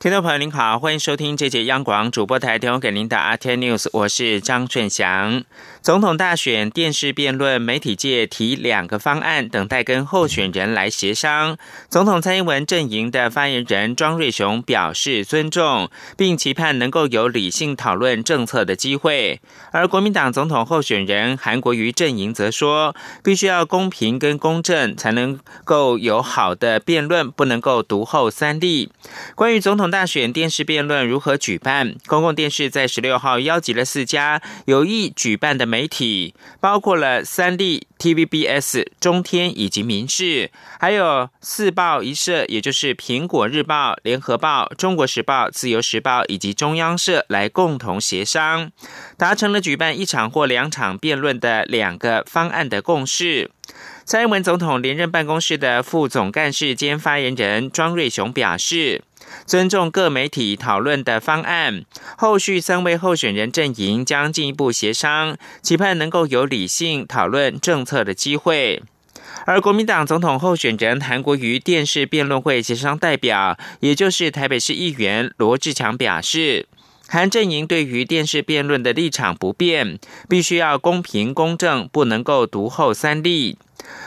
听众朋友您好，欢迎收听这节央广主播台提供给您的 RTI News，我是张顺祥。总统大选电视辩论，媒体界提两个方案，等待跟候选人来协商。总统蔡英文阵营的发言人庄瑞雄表示尊重，并期盼能够有理性讨论政策的机会。而国民党总统候选人韩国瑜阵营则说，必须要公平跟公正，才能够有好的辩论，不能够独后三立。关于总统大选电视辩论如何举办，公共电视在十六号邀集了四家有意举办的媒。媒体包括了三立、TVBS、中天以及民视，还有四报一社，也就是苹果日报、联合报、中国时报、自由时报以及中央社来共同协商，达成了举办一场或两场辩论的两个方案的共识。蔡英文总统连任办公室的副总干事兼发言人庄瑞雄表示。尊重各媒体讨论的方案，后续三位候选人阵营将进一步协商，期盼能够有理性讨论政策的机会。而国民党总统候选人韩国瑜电视辩论会协商代表，也就是台北市议员罗志强表示，韩阵营对于电视辩论的立场不变，必须要公平公正，不能够独后三立。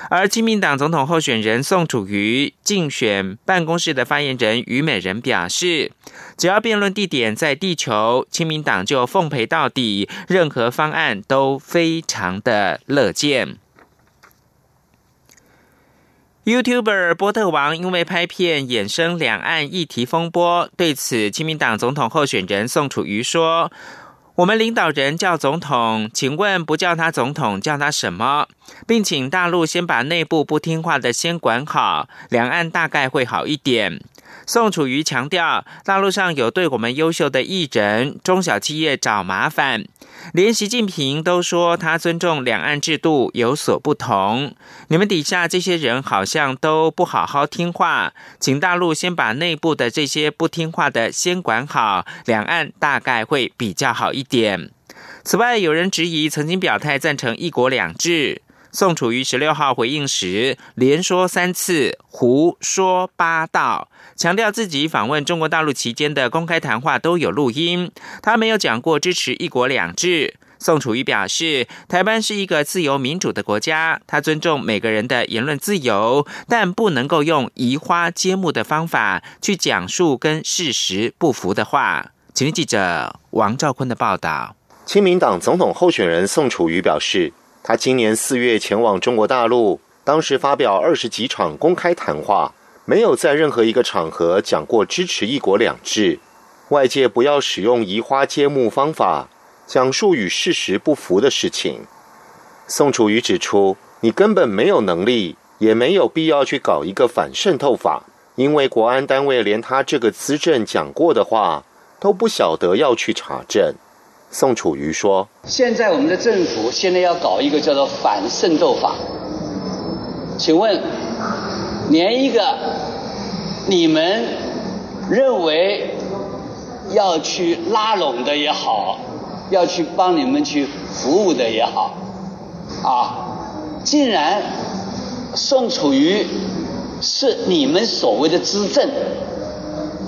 而亲民党总统候选人宋楚瑜竞选办公室的发言人虞美人表示，只要辩论地点在地球，亲民党就奉陪到底，任何方案都非常的乐见。YouTuber 波特王因为拍片衍生两岸议题风波，对此，亲民党总统候选人宋楚瑜说。我们领导人叫总统，请问不叫他总统，叫他什么？并请大陆先把内部不听话的先管好，两岸大概会好一点。宋楚瑜强调，大陆上有对我们优秀的艺人、中小企业找麻烦。连习近平都说他尊重两岸制度有所不同，你们底下这些人好像都不好好听话，请大陆先把内部的这些不听话的先管好，两岸大概会比较好一点。此外，有人质疑曾经表态赞成一国两制。宋楚瑜十六号回应时，连说三次胡说八道，强调自己访问中国大陆期间的公开谈话都有录音，他没有讲过支持一国两制。宋楚瑜表示，台湾是一个自由民主的国家，他尊重每个人的言论自由，但不能够用移花接木的方法去讲述跟事实不符的话。请听记者王兆坤的报道。亲民党总统候选人宋楚瑜表示。他今年四月前往中国大陆，当时发表二十几场公开谈话，没有在任何一个场合讲过支持一国两制。外界不要使用移花接木方法讲述与事实不符的事情。宋楚瑜指出，你根本没有能力，也没有必要去搞一个反渗透法，因为国安单位连他这个资政讲过的话都不晓得要去查证。宋楚瑜说：“现在我们的政府现在要搞一个叫做反渗透法，请问，连一个你们认为要去拉拢的也好，要去帮你们去服务的也好，啊，竟然宋楚瑜是你们所谓的资政，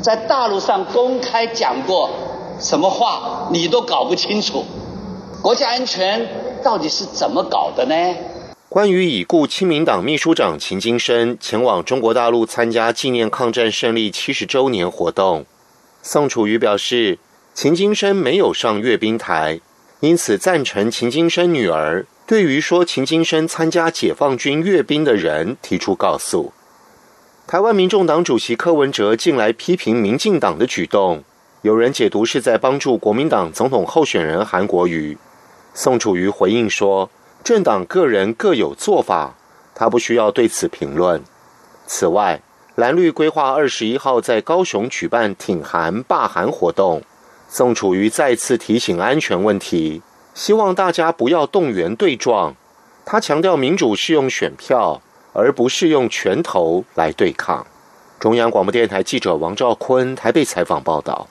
在大陆上公开讲过。”什么话你都搞不清楚，国家安全到底是怎么搞的呢？关于已故亲民党秘书长秦金生前往中国大陆参加纪念抗战胜利七十周年活动，宋楚瑜表示，秦金生没有上阅兵台，因此赞成秦金生女儿对于说秦金生参加解放军阅兵的人提出告诉。台湾民众党主席柯文哲近来批评民进党的举动。有人解读是在帮助国民党总统候选人韩国瑜。宋楚瑜回应说：“政党个人各有做法，他不需要对此评论。”此外，蓝绿规划二十一号在高雄举办挺韩罢韩活动，宋楚瑜再次提醒安全问题，希望大家不要动员对撞。他强调，民主是用选票，而不是用拳头来对抗。中央广播电台记者王兆坤台北采访报道。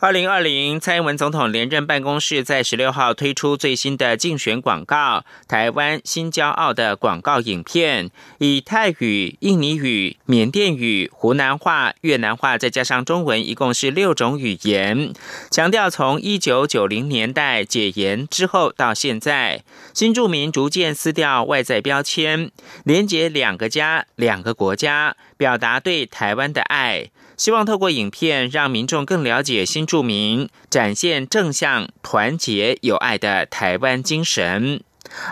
二零二零，蔡英文总统连任办公室在十六号推出最新的竞选广告——台湾新骄傲的广告影片，以泰语、印尼语、缅甸语、湖南话、越南话，再加上中文，一共是六种语言，强调从一九九零年代解严之后到现在，新住民逐渐撕掉外在标签，连接两个家、两个国家，表达对台湾的爱。希望透过影片让民众更了解新住民，展现正向、团结、友爱的台湾精神。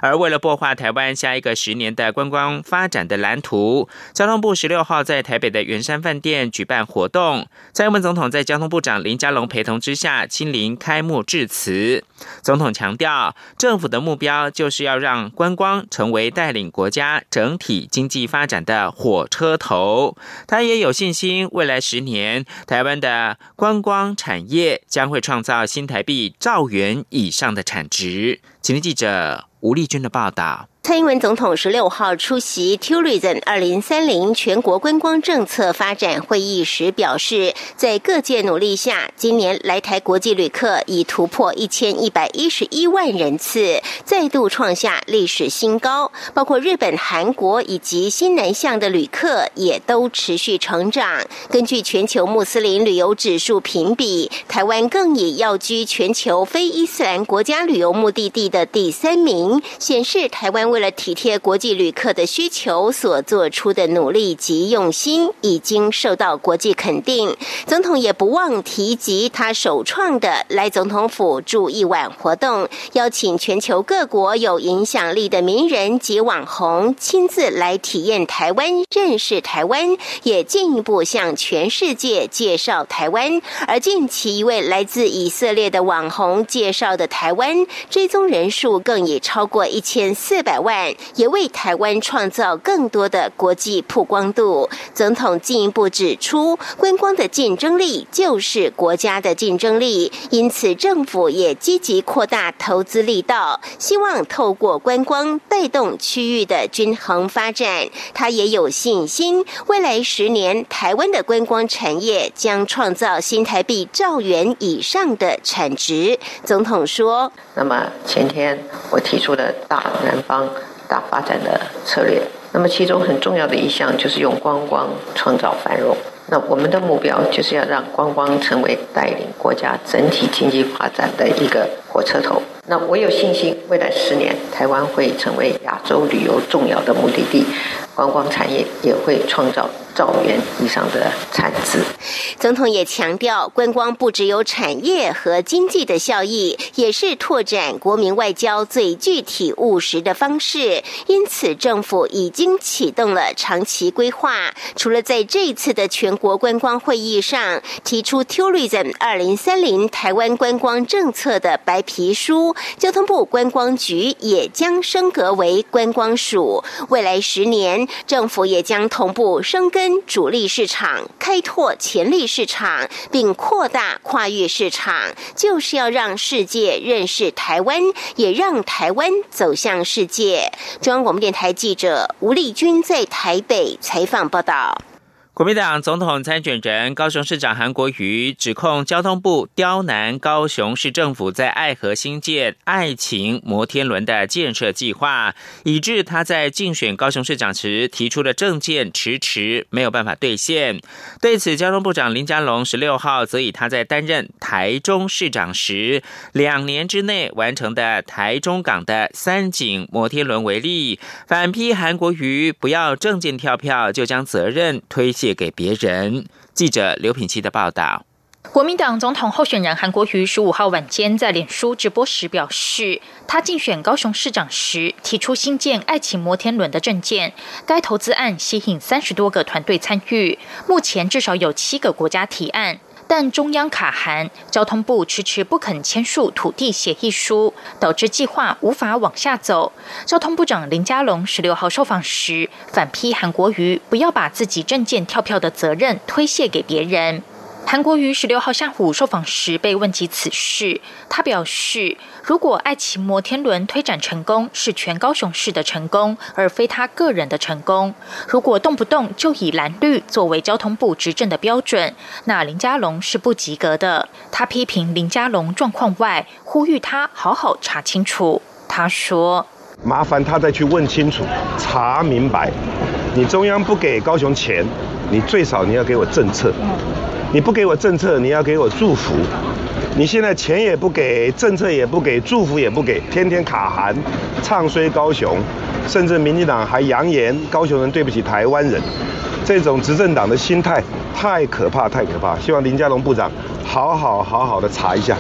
而为了擘画台湾下一个十年的观光发展的蓝图，交通部十六号在台北的圆山饭店举办活动，蔡英文总统在交通部长林佳龙陪同之下亲临开幕致辞。总统强调，政府的目标就是要让观光成为带领国家整体经济发展的火车头。他也有信心，未来十年台湾的观光产业将会创造新台币兆元以上的产值。请听记者吴丽君的报道。蔡英文总统十六号出席 Tourism 二零三零全国观光政策发展会议时表示，在各界努力下，今年来台国际旅客已突破一千一百一十一万人次，再度创下历史新高。包括日本、韩国以及新南向的旅客也都持续成长。根据全球穆斯林旅游指数评比，台湾更以要居全球非伊斯兰国家旅游目的地的第三名，显示台湾。为了体贴国际旅客的需求所做出的努力及用心，已经受到国际肯定。总统也不忘提及他首创的来总统府住一晚活动，邀请全球各国有影响力的名人及网红亲自来体验台湾、认识台湾，也进一步向全世界介绍台湾。而近期一位来自以色列的网红介绍的台湾，追踪人数更已超过一千四百万。外也为台湾创造更多的国际曝光度。总统进一步指出，观光的竞争力就是国家的竞争力，因此政府也积极扩大投资力道，希望透过观光带动区域的均衡发展。他也有信心，未来十年台湾的观光产业将创造新台币兆元以上的产值。总统说：“那么前天我提出的大南方。”大发展的策略，那么其中很重要的一项就是用观光创造繁荣。那我们的目标就是要让观光成为带领国家整体经济发展的一个火车头。那我有信心，未来十年台湾会成为亚洲旅游重要的目的地，观光产业也会创造。兆元以上的产值。总统也强调，观光不只有产业和经济的效益，也是拓展国民外交最具体务实的方式。因此，政府已经启动了长期规划。除了在这一次的全国观光会议上提出 “Tourism 二零三零台湾观光政策”的白皮书，交通部观光局也将升格为观光署。未来十年，政府也将同步升根。主力市场开拓潜力市场，并扩大跨越市场，就是要让世界认识台湾，也让台湾走向世界。中央广播电台记者吴丽君在台北采访报道。国民党总统参选人高雄市长韩国瑜指控交通部刁难高雄市政府在爱河新建爱情摩天轮的建设计划，以致他在竞选高雄市长时提出的政见迟迟没有办法兑现。对此，交通部长林佳龙十六号则以他在担任台中市长时两年之内完成的台中港的三井摩天轮为例，反批韩国瑜不要政见跳票就将责任推卸。借给别人。记者刘品琪的报道。国民党总统候选人韩国瑜十五号晚间在脸书直播时表示，他竞选高雄市长时提出新建爱情摩天轮的证件，该投资案吸引三十多个团队参与，目前至少有七个国家提案。但中央卡函，交通部迟迟不肯签署土地协议书，导致计划无法往下走。交通部长林佳龙十六号受访时，反批韩国瑜不要把自己证件跳票的责任推卸给别人。韩国瑜十六号下午受访时被问及此事，他表示，如果爱骑摩天轮推展成功，是全高雄市的成功，而非他个人的成功。如果动不动就以蓝绿作为交通部执政的标准，那林佳龙是不及格的。他批评林佳龙状况外，呼吁他好好查清楚。他说：“麻烦他再去问清楚，查明白。你中央不给高雄钱，你最少你要给我政策。”你不给我政策，你要给我祝福。你现在钱也不给，政策也不给，祝福也不给，天天卡韩，唱衰高雄，甚至民进党还扬言高雄人对不起台湾人，这种执政党的心态太可怕，太可怕。希望林佳龙部长好好好好的查一下。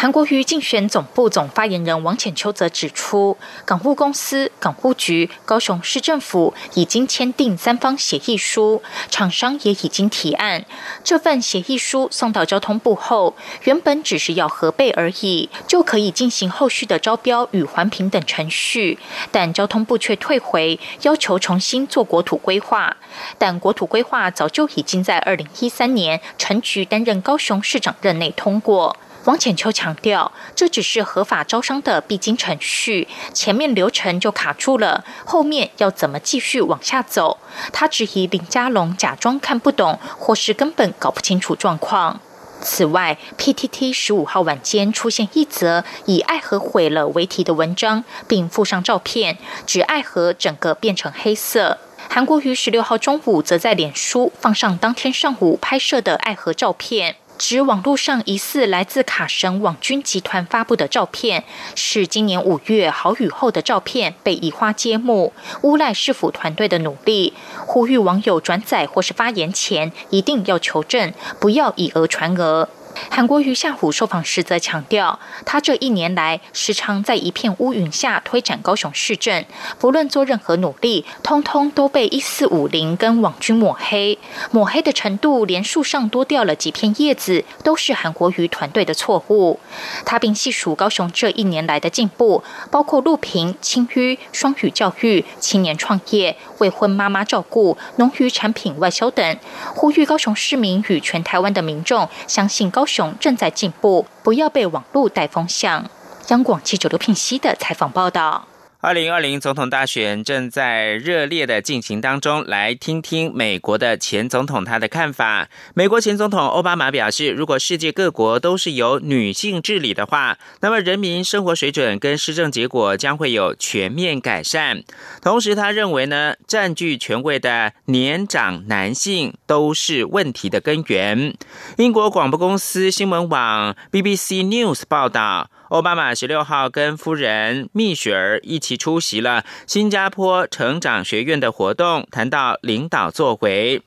韩国瑜竞选总部总发言人王浅秋则指出，港务公司、港务局、高雄市政府已经签订三方协议书，厂商也已经提案。这份协议书送到交通部后，原本只是要核备而已，就可以进行后续的招标与环评等程序。但交通部却退回，要求重新做国土规划。但国土规划早就已经在二零一三年陈菊担任高雄市长任内通过。王浅秋强调，这只是合法招商的必经程序，前面流程就卡住了，后面要怎么继续往下走？他质疑林佳龙假装看不懂，或是根本搞不清楚状况。此外，PTT 十五号晚间出现一则以“爱河毁了”为题的文章，并附上照片，指爱河整个变成黑色。韩国于十六号中午则在脸书放上当天上午拍摄的爱河照片。指网络上疑似来自卡神网军集团发布的照片，是今年五月豪雨后的照片，被移花接木，诬赖市府团队的努力，呼吁网友转载或是发言前一定要求证，不要以讹传讹。韩国瑜下午受访时则强调，他这一年来时常在一片乌云下推展高雄市政，不论做任何努力，通通都被一四五零跟网军抹黑。抹黑的程度，连树上多掉了几片叶子，都是韩国瑜团队的错误。他并细数高雄这一年来的进步，包括路平、清淤、双语教育、青年创业、未婚妈妈照顾、农渔产品外销等，呼吁高雄市民与全台湾的民众相信高。雄正在进步，不要被网络带风向。央广记者刘聘熙的采访报道。二零二零总统大选正在热烈的进行当中，来听听美国的前总统他的看法。美国前总统奥巴马表示，如果世界各国都是由女性治理的话，那么人民生活水准跟施政结果将会有全面改善。同时，他认为呢，占据权位的年长男性都是问题的根源。英国广播公司新闻网 BBC News 报道。奥巴马十六号跟夫人蜜雪儿一起出席了新加坡成长学院的活动，谈到领导作为。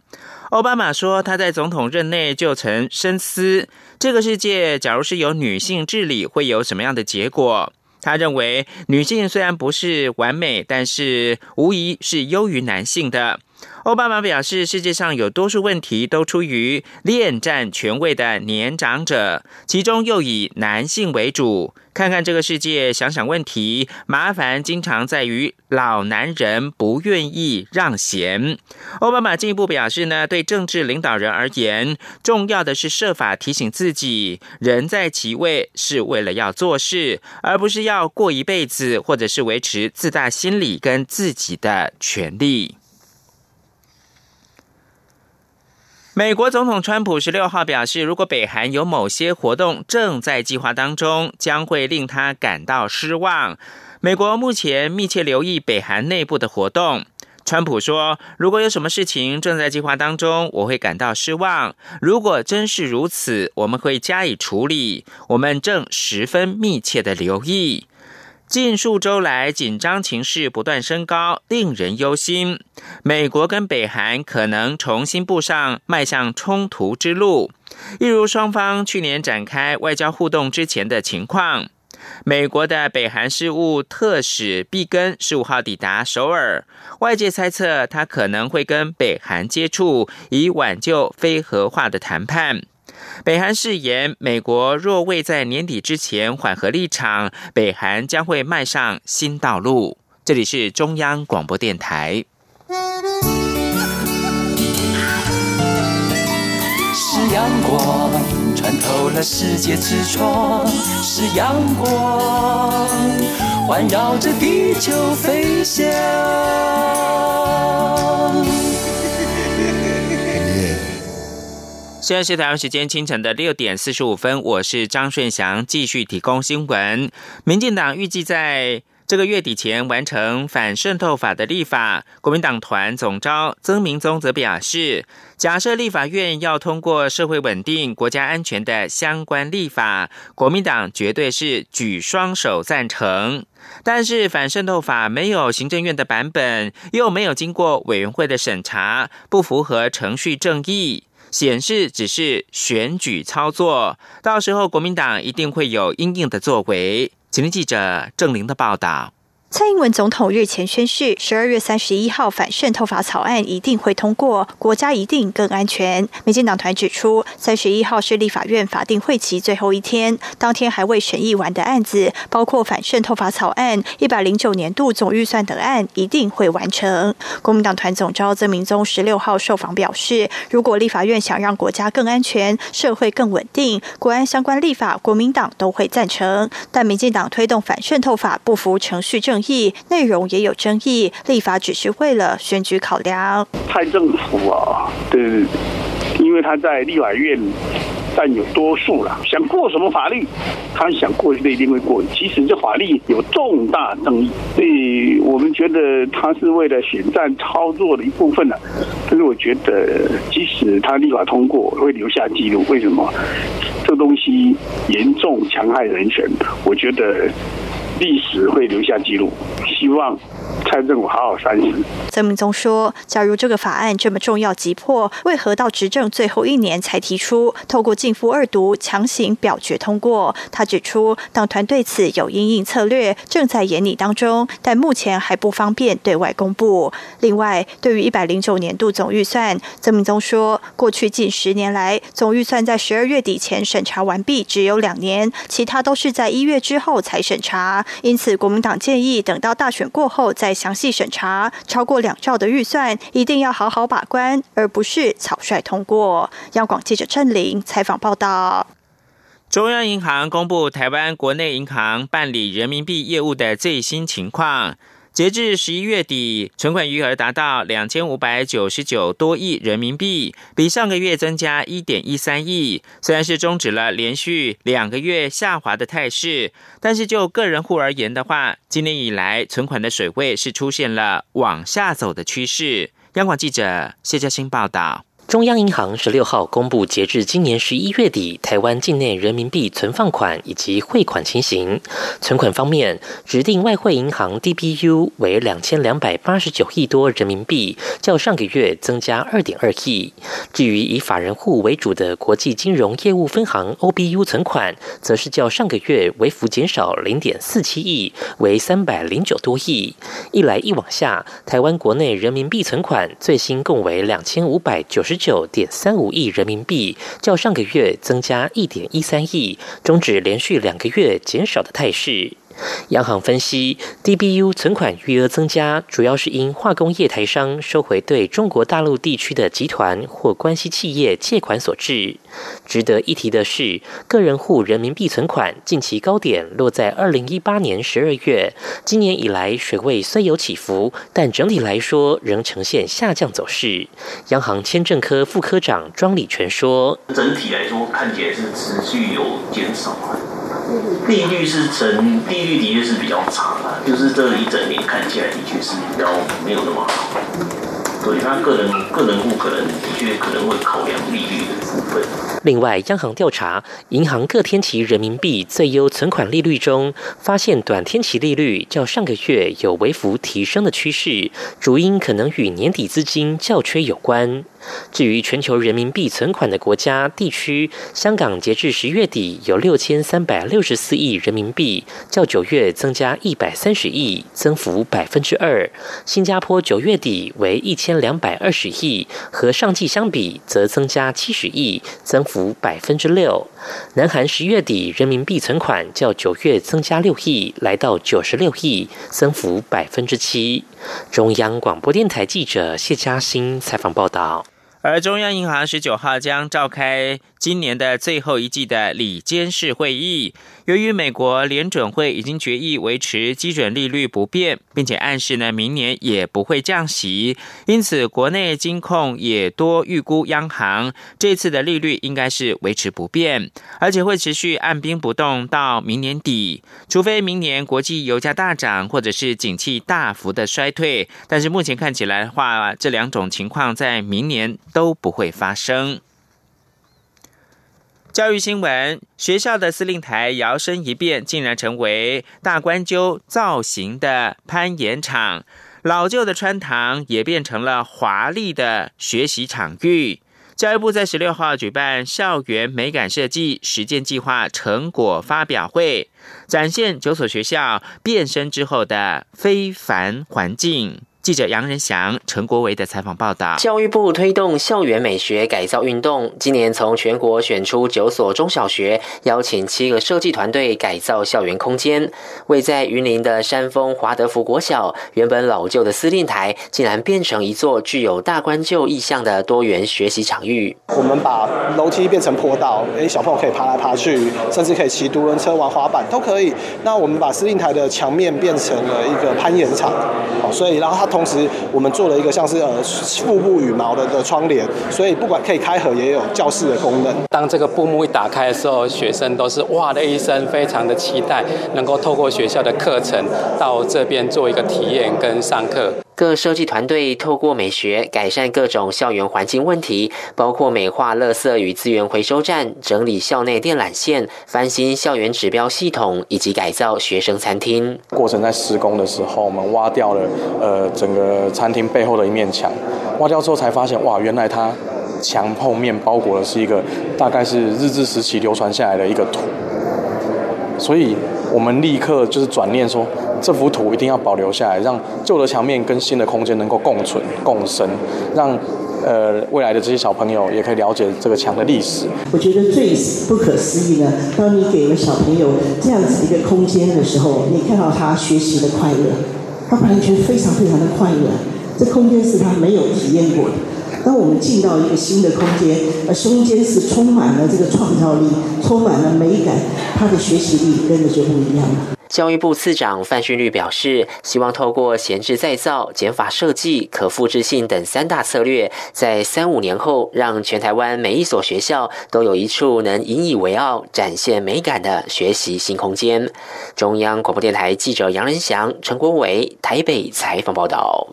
奥巴马说，他在总统任内就曾深思，这个世界假如是由女性治理，会有什么样的结果？他认为，女性虽然不是完美，但是无疑是优于男性的。奥巴马表示，世界上有多数问题都出于恋战权位的年长者，其中又以男性为主。看看这个世界，想想问题，麻烦经常在于老男人不愿意让贤。奥巴马进一步表示呢，对政治领导人而言，重要的是设法提醒自己，人在其位是为了要做事，而不是要过一辈子，或者是维持自大心理跟自己的权利。美国总统川普十六号表示，如果北韩有某些活动正在计划当中，将会令他感到失望。美国目前密切留意北韩内部的活动。川普说：“如果有什么事情正在计划当中，我会感到失望。如果真是如此，我们会加以处理。我们正十分密切的留意。”近数周来，紧张情势不断升高，令人忧心。美国跟北韩可能重新步上迈向冲突之路，一如双方去年展开外交互动之前的情况。美国的北韩事务特使毕根十五号抵达首尔，外界猜测他可能会跟北韩接触，以挽救非核化的谈判。北韩誓言，美国若未在年底之前缓和立场，北韩将会迈上新道路。这里是中央广播电台。是阳光穿透了世界之窗，是阳光环绕着地球飞翔。现在是台湾时间清晨的六点四十五分，我是张顺祥，继续提供新闻。民进党预计在。这个月底前完成反渗透法的立法，国民党团总召曾明宗则表示，假设立法院要通过社会稳定、国家安全的相关立法，国民党绝对是举双手赞成。但是反渗透法没有行政院的版本，又没有经过委员会的审查，不符合程序正义，显示只是选举操作。到时候国民党一定会有应应的作为。请听记者郑玲的报道。蔡英文总统日前宣誓，十二月三十一号反渗透法草案一定会通过，国家一定更安全。民进党团指出，三十一号是立法院法定会期最后一天，当天还未审议完的案子，包括反渗透法草案、一百零九年度总预算等案，一定会完成。国民党团总召曾明宗十六号受访表示，如果立法院想让国家更安全、社会更稳定，国安相关立法，国民党都会赞成。但民进党推动反渗透法不服程序正。议内容也有争议，立法只是为了选举考量。蔡政府啊，对，因为他在立法院占有多数了，想过什么法律，他想过就一定会过。其实这法律有重大争议，所以我们觉得他是为了选战操作的一部分呢。但是我觉得，即使他立法通过，会留下记录。为什么？这东西严重强害人权，我觉得。历史会留下记录，希望。蔡政府好好反省。曾明宗说：“假如这个法案这么重要急迫，为何到执政最后一年才提出？透过进副二读强行表决通过？”他指出，党团对此有应应策略，正在研拟当中，但目前还不方便对外公布。另外，对于一百零九年度总预算，曾明宗说：“过去近十年来，总预算在十二月底前审查完毕，只有两年，其他都是在一月之后才审查。因此，国民党建议等到大选过后再。”详细审查超过两兆的预算，一定要好好把关，而不是草率通过。央广记者郑玲采访报道。中央银行公布台湾国内银行办理人民币业务的最新情况。截至十一月底，存款余额达到两千五百九十九多亿人民币，比上个月增加一点一三亿。虽然是终止了连续两个月下滑的态势，但是就个人户而言的话，今年以来存款的水位是出现了往下走的趋势。央广记者谢嘉欣报道。中央银行十六号公布，截至今年十一月底，台湾境内人民币存放款以及汇款情形。存款方面，指定外汇银行 DBU 为两千两百八十九亿多人民币，较上个月增加二点二亿。至于以法人户为主的国际金融业务分行 OBU 存款，则是较上个月微幅减少零点四七亿，为三百零九多亿。一来一往下，台湾国内人民币存款最新共为两千五百九十。十九点三五亿人民币，较上个月增加一点一三亿，终止连续两个月减少的态势。央行分析，DBU 存款余额增加，主要是因化工业台商收回对中国大陆地区的集团或关系企业借款所致。值得一提的是，个人户人民币存款近期高点落在二零一八年十二月，今年以来水位虽有起伏，但整体来说仍呈现下降走势。央行签证科副科长庄礼全说：“整体来说，看起来是持续有减少。”利率是成，利率的确是比较差啊，就是这一整年看起来的确是比较没有那么好。对他个人个人户可能的确可能会考量利率的部分。另外，央行调查银行各天期人民币最优存款利率中，发现短天期利率较上个月有微幅提升的趋势，主因可能与年底资金较缺有关。至于全球人民币存款的国家地区，香港截至十月底有六千三百六十四亿人民币，较九月增加一百三十亿，增幅百分之二。新加坡九月底为一千两百二十亿，和上季相比则增加七十亿，增幅百分之六。南韩十月底人民币存款较九月增加六亿，来到九十六亿，增幅百分之七。中央广播电台记者谢嘉欣采访报道。而中央银行十九号将召开今年的最后一季的里监事会议。由于美国联准会已经决议维持基准利率不变，并且暗示呢明年也不会降息，因此国内金控也多预估央行这次的利率应该是维持不变，而且会持续按兵不动到明年底，除非明年国际油价大涨或者是景气大幅的衰退。但是目前看起来的话，这两种情况在明年都不会发生。教育新闻：学校的司令台摇身一变，竟然成为大关鸠造型的攀岩场，老旧的穿堂也变成了华丽的学习场域。教育部在十六号举办校园美感设计实践计划成果发表会，展现九所学校变身之后的非凡环境。记者杨仁祥、陈国维的采访报道：教育部推动校园美学改造运动，今年从全国选出九所中小学，邀请七个设计团队改造校园空间。位在云林的山峰华德福国小，原本老旧的司令台，竟然变成一座具有大关旧意象的多元学习场域。我们把楼梯变成坡道，哎，小朋友可以爬来爬去，甚至可以骑独轮车、玩滑板都可以。那我们把司令台的墙面变成了一个攀岩场，好，所以然后它。同时，我们做了一个像是呃腹部羽毛的的窗帘，所以不管可以开合，也有教室的功能。当这个布幕一打开的时候，学生都是哇的一声，非常的期待能够透过学校的课程到这边做一个体验跟上课。各设计团队透过美学改善各种校园环境问题，包括美化垃圾与资源回收站、整理校内电缆线、翻新校园指标系统，以及改造学生餐厅。过程在施工的时候，我们挖掉了呃整个餐厅背后的一面墙，挖掉之后才发现，哇，原来它墙后面包裹的是一个大概是日治时期流传下来的一个图，所以我们立刻就是转念说。这幅图一定要保留下来，让旧的墙面跟新的空间能够共存共生，让呃未来的这些小朋友也可以了解这个墙的历史。我觉得最不可思议的，当你给了小朋友这样子一个空间的时候，你看到他学习的快乐，他完全非常非常的快乐。这空间是他没有体验过的。当我们进到一个新的空间，而空间是充满了这个创造力，充满了美感，他的学习力跟着就不一样了。教育部次长范训律表示，希望透过闲置再造、减法设计、可复制性等三大策略，在三五年后，让全台湾每一所学校都有一处能引以为傲、展现美感的学习新空间。中央广播电台记者杨仁祥、陈国伟台北采访报道。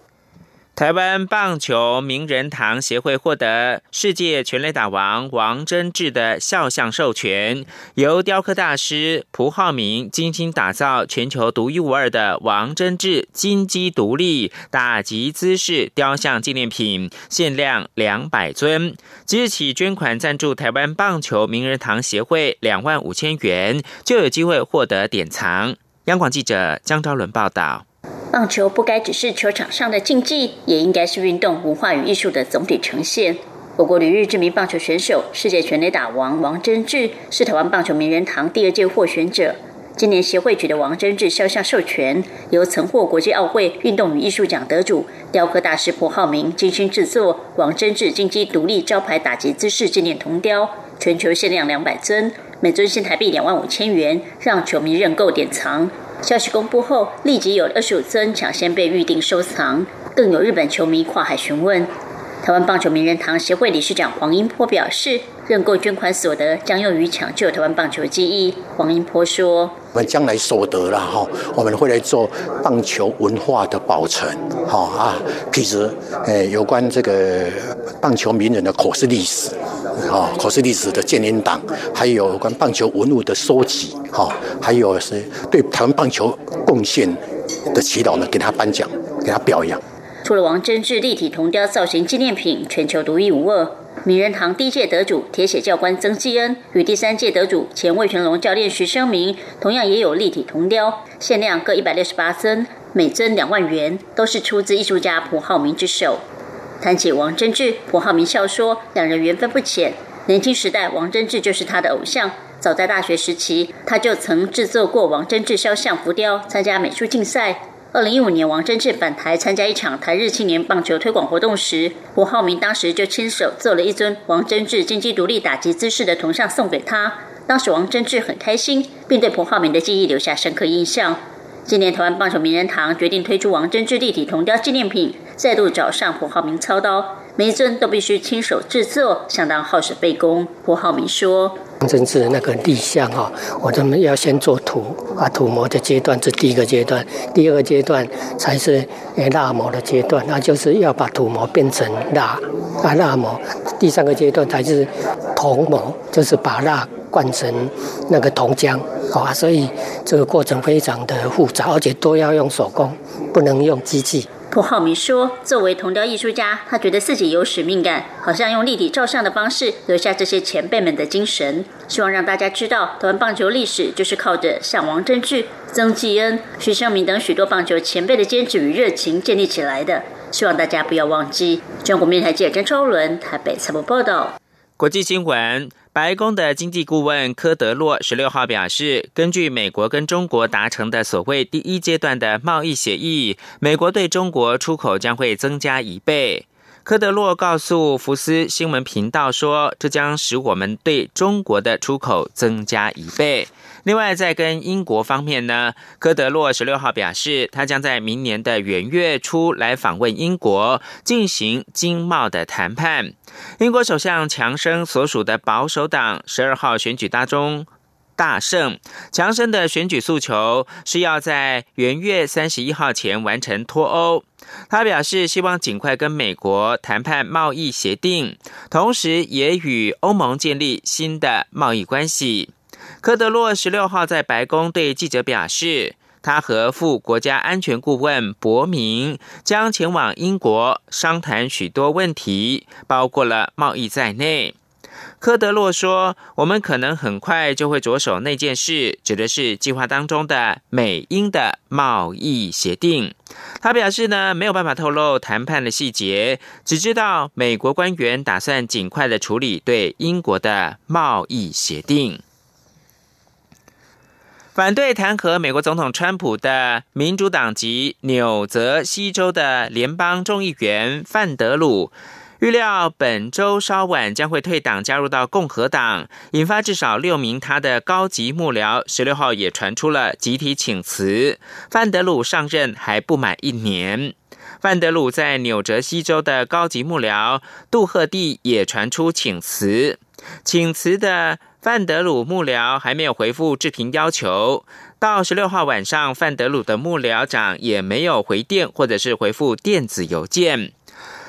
台湾棒球名人堂协会获得世界全垒打王王贞治的肖像授权，由雕刻大师蒲浩明精心打造全球独一无二的王贞治金鸡独立打击姿势雕像纪念品，限量两百尊。即日起捐款赞助台湾棒球名人堂协会两万五千元，就有机会获得典藏。央广记者江昭伦报道。棒球不该只是球场上的竞技，也应该是运动文化与艺术的总体呈现。我国旅日知名棒球选手、世界全垒打王王贞治是台湾棒球名人堂第二届获选者。今年协会举的王贞治肖像授权，由曾获国际奥会运动与艺术奖得主、雕刻大师蒲浩明精心制作王贞治金鸡独立招牌打击姿势纪念铜雕，全球限量两百尊，每尊新台币两万五千元，让球迷认购典藏。消息公布后，立即有二十五尊抢先被预定收藏，更有日本球迷跨海询问。台湾棒球名人堂协会理事长黄英波表示，认购捐款所得将用于抢救台湾棒球记忆。黄英波说：“我们将来所得了哈，我们会来做棒球文化的保存，好啊，其实诶有关这个棒球名人的口试历史。”好，考试历史的建联党，还有关棒球文物的收集，哈，还有是对台湾棒球贡献的祈祷呢，给他颁奖，给他表扬。除了王贞治立体铜雕造型纪念品全球独一无二，名人堂第一届得主铁血教官曾纪恩与第三届得主前魏全龙教练徐生明，同样也有立体铜雕，限量各一百六十八尊，每尊两万元，都是出自艺术家蒲浩明之手。谈起王贞治，蒲浩明笑说：“两人缘分不浅。年轻时代，王贞治就是他的偶像。早在大学时期，他就曾制作过王贞治肖像浮雕，参加美术竞赛。二零一五年，王贞治返台参加一场台日青年棒球推广活动时，胡浩明当时就亲手做了一尊王贞治金鸡独立打击姿势的铜像送给他。当时王贞治很开心，并对胡浩明的记忆留下深刻印象。今年台湾棒球名人堂决定推出王贞治立体铜雕纪念品，再度找上胡浩明操刀，每一尊都必须亲手制作，相当耗时费工。胡浩明说。真是那个立像哈，我们要先做土啊，土模的阶段是第一个阶段，第二个阶段才是蜡模的阶段，那就是要把土模变成蜡啊蜡模，第三个阶段才是铜模，就是把蜡灌成那个铜浆啊，所以这个过程非常的复杂，而且都要用手工，不能用机器。蒲浩明说：“作为铜雕艺术家，他觉得自己有使命感，好像用立体照相的方式留下这些前辈们的精神，希望让大家知道，台湾棒球历史就是靠着像王贞治、曾纪恩、徐胜明等许多棒球前辈的坚持与热情建立起来的。希望大家不要忘记。”中国面台记者张超伦台北采访报道。国际新闻。白宫的经济顾问科德洛十六号表示，根据美国跟中国达成的所谓第一阶段的贸易协议，美国对中国出口将会增加一倍。科德洛告诉福斯新闻频道说，这将使我们对中国的出口增加一倍。另外，在跟英国方面呢，科德洛十六号表示，他将在明年的元月初来访问英国，进行经贸的谈判。英国首相强生所属的保守党十二号选举当中大胜，强生的选举诉求是要在元月三十一号前完成脱欧。他表示，希望尽快跟美国谈判贸易协定，同时也与欧盟建立新的贸易关系。科德洛十六号在白宫对记者表示，他和副国家安全顾问伯明将前往英国商谈许多问题，包括了贸易在内。科德洛说：“我们可能很快就会着手那件事，指的是计划当中的美英的贸易协定。”他表示呢，没有办法透露谈判的细节，只知道美国官员打算尽快的处理对英国的贸易协定。反对弹劾美国总统川普的民主党籍纽泽西州的联邦众议员范德鲁，预料本周稍晚将会退党加入到共和党，引发至少六名他的高级幕僚十六号也传出了集体请辞。范德鲁上任还不满一年，范德鲁在纽泽西州的高级幕僚杜赫蒂也传出请辞，请辞的。范德鲁幕僚还没有回复置评要求，到十六号晚上，范德鲁的幕僚长也没有回电或者是回复电子邮件。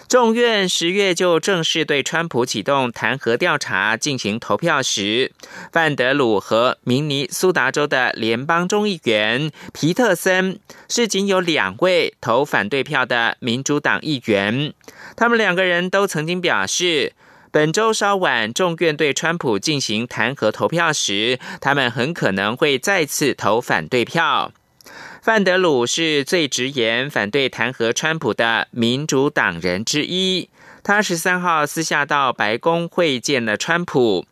众院十月就正式对川普启动弹劾调查进行投票时，范德鲁和明尼苏达州的联邦众议员皮特森是仅有两位投反对票的民主党议员，他们两个人都曾经表示。本周稍晚，众院对川普进行弹劾投票时，他们很可能会再次投反对票。范德鲁是最直言反对弹劾川普的民主党人之一。他十三号私下到白宫会见了川普。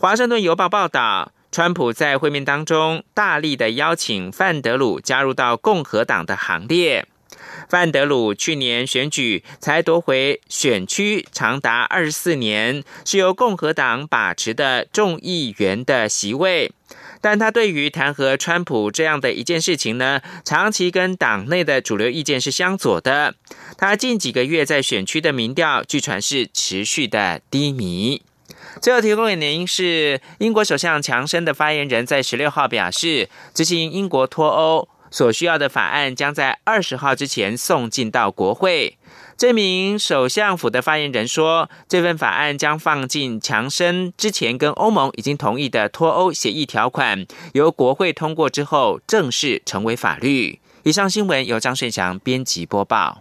华盛顿邮报报道，川普在会面当中大力的邀请范德鲁加入到共和党的行列。范德鲁去年选举才夺回选区长达二十四年是由共和党把持的众议员的席位，但他对于弹劾川普这样的一件事情呢，长期跟党内的主流意见是相左的。他近几个月在选区的民调，据传是持续的低迷。最后提供给您是，英国首相强生的发言人在十六号表示，执行英国脱欧。所需要的法案将在二十号之前送进到国会。这名首相府的发言人说，这份法案将放进强生之前跟欧盟已经同意的脱欧协议条款，由国会通过之后正式成为法律。以上新闻由张顺祥编辑播报。